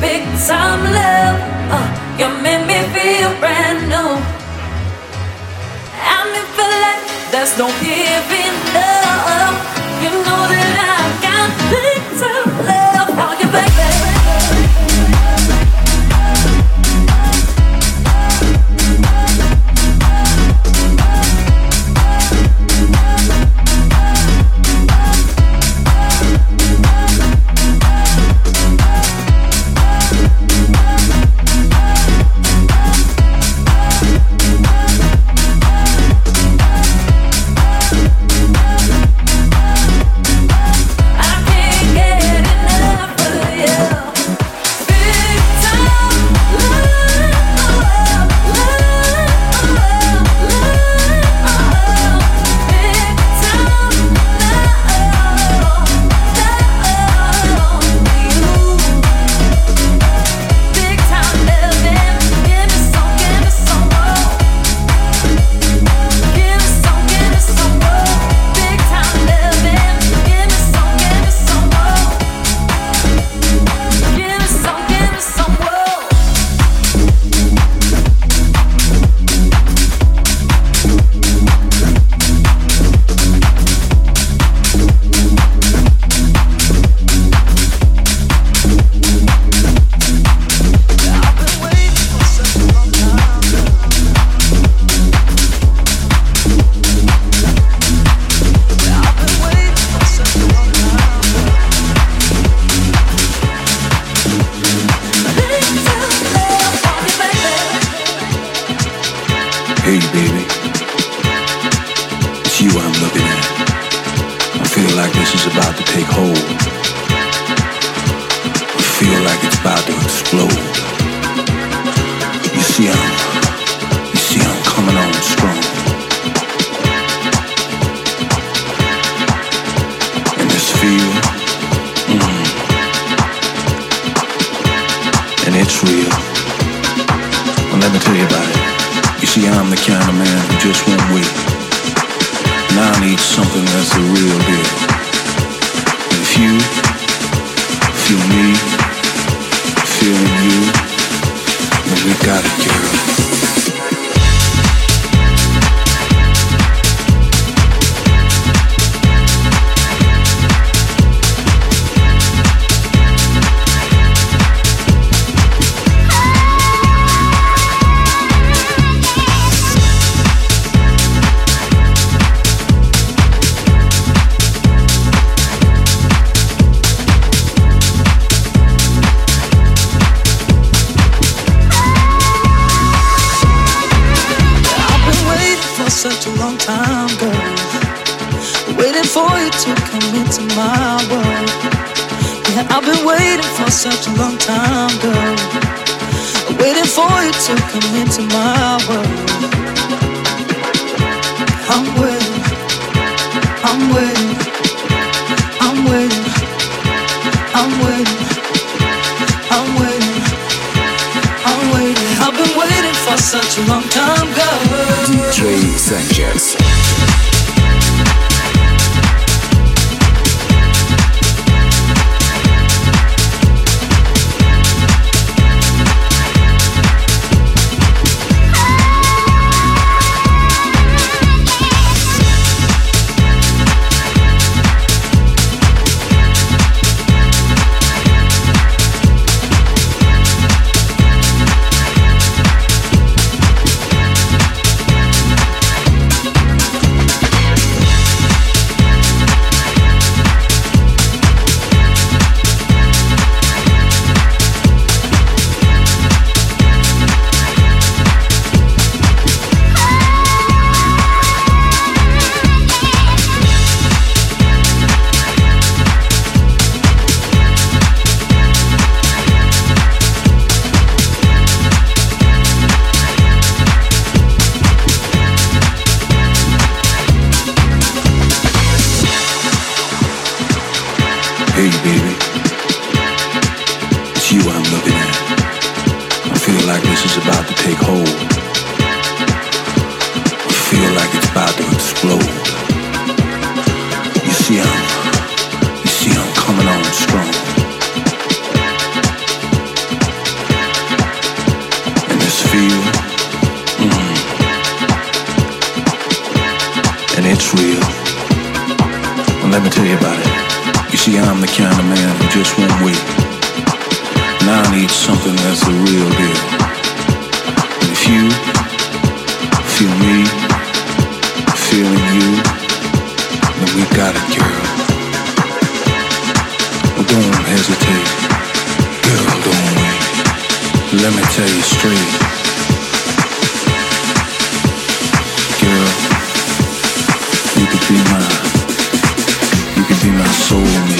big time love. Uh, you made me feel brand new. I'm in for life. there's no giving Санчес. soul.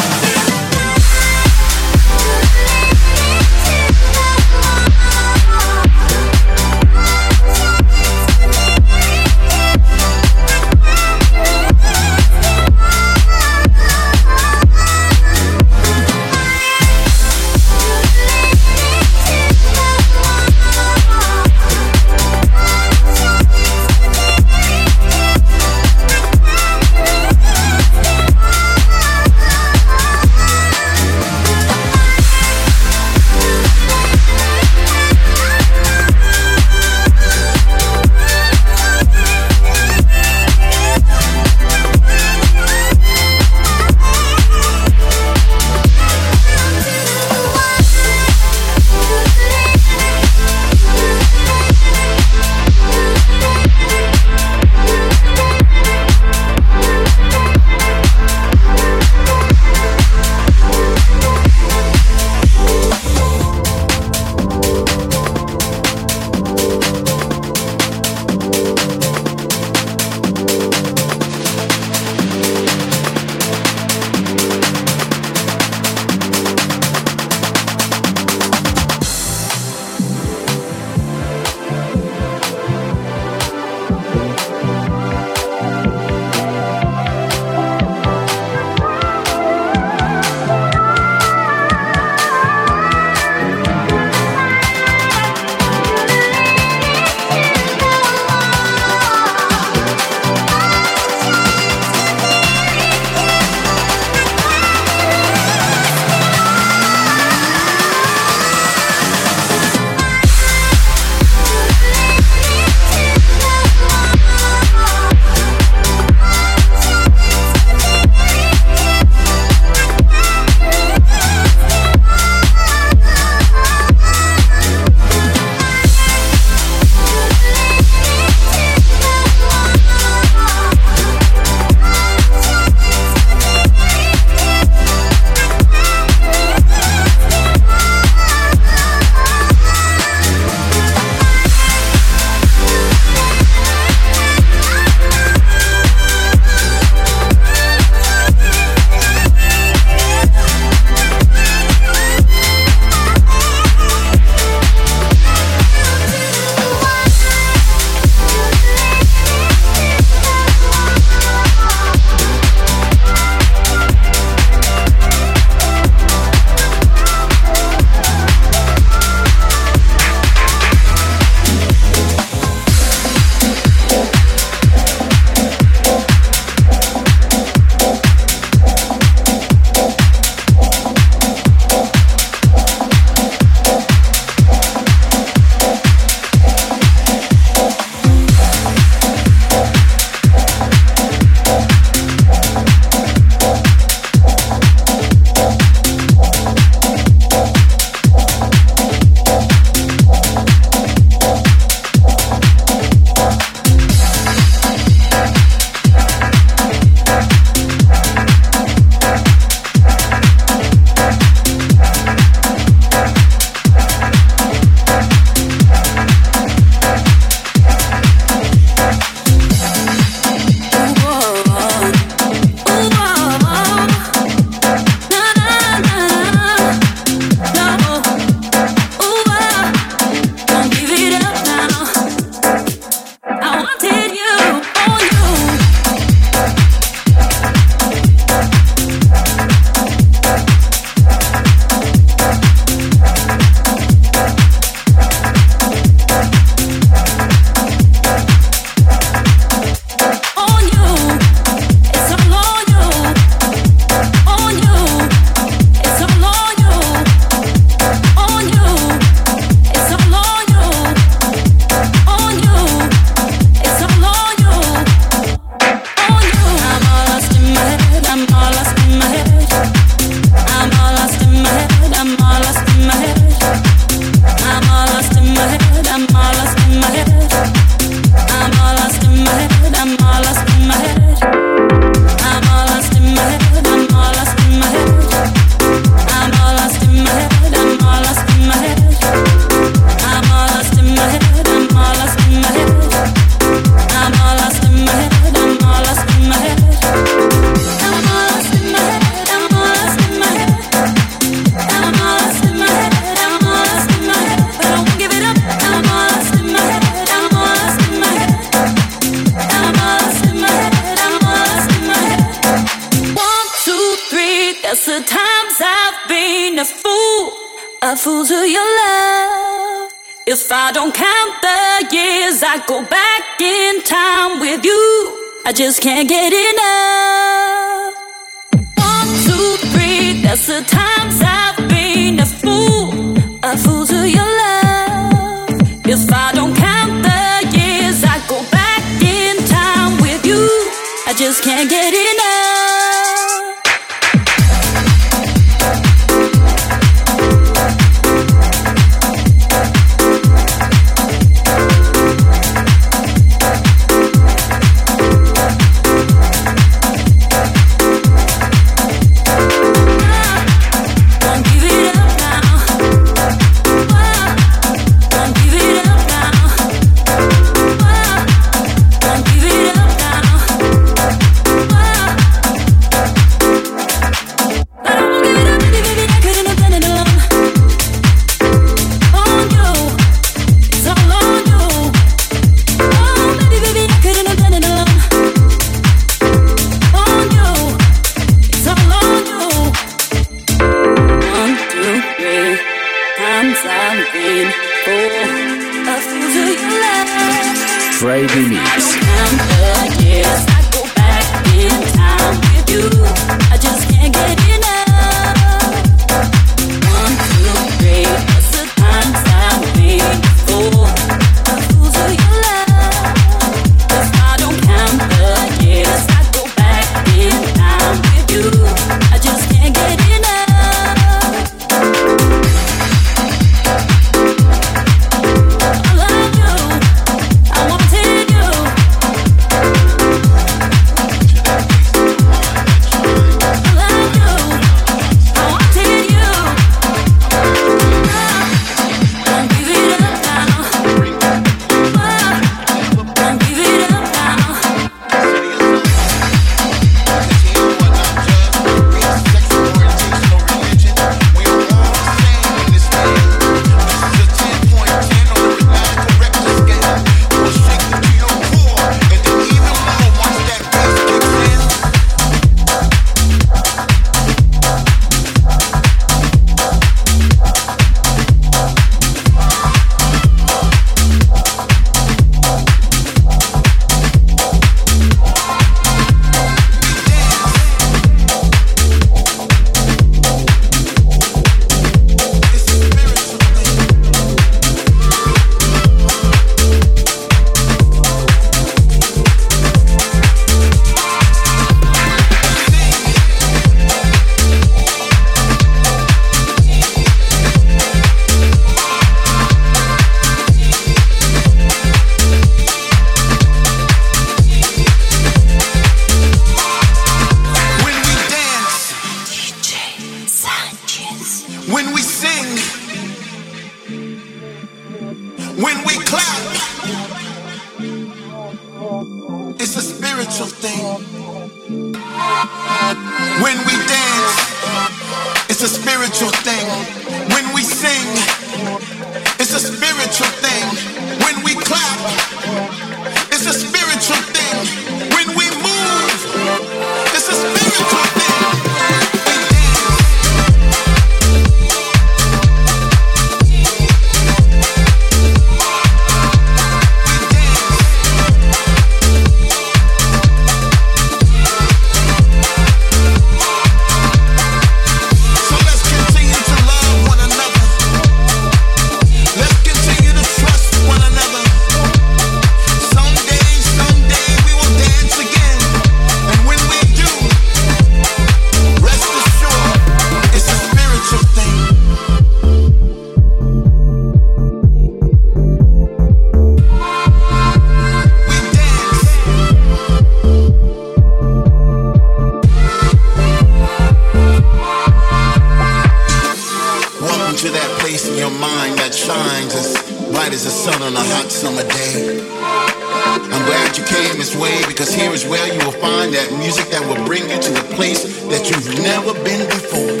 that music that will bring you to a place that you've never been before.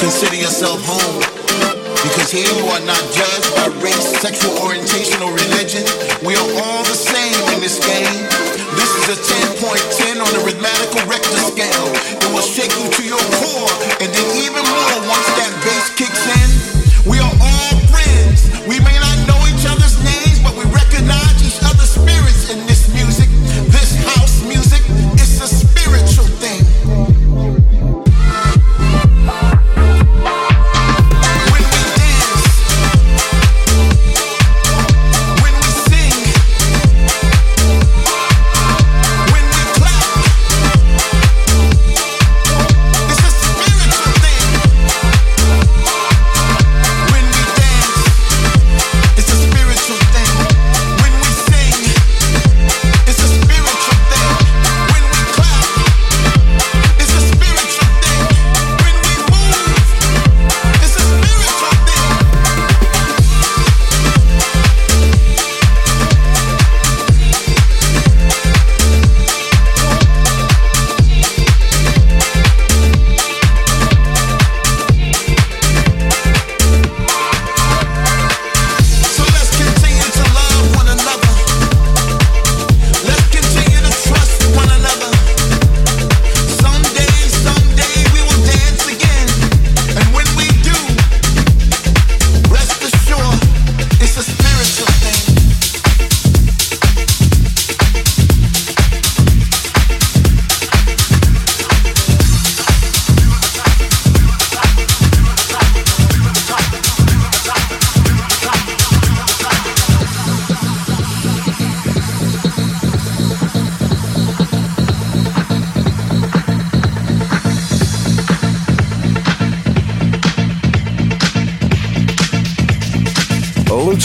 Consider yourself home. Because here you are not judged by race, sexual orientation, or religion. We are all the same in this game. This is a 10.10 on the rhythmical Richter scale. It will shake you to your core and then even more once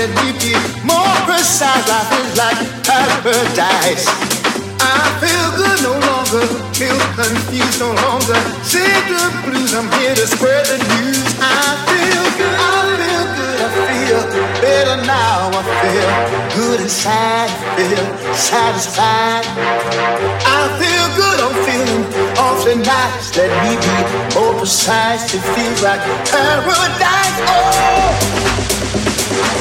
said we be more precise. Life is like paradise. I feel good no longer, feel confused no longer. Sick the blues, I'm here to spread the news. I feel good, I feel good, I feel better now. I feel good inside, I feel satisfied. I feel good, I'm feeling awfully nice. Let me be more precise. It feels like paradise. Oh.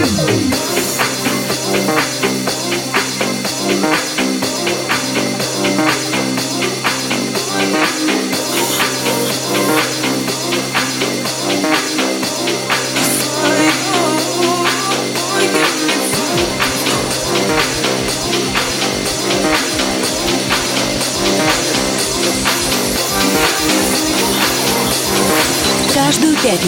you.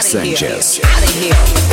Sanchez. here.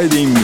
Trading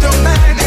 Don't man.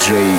Friday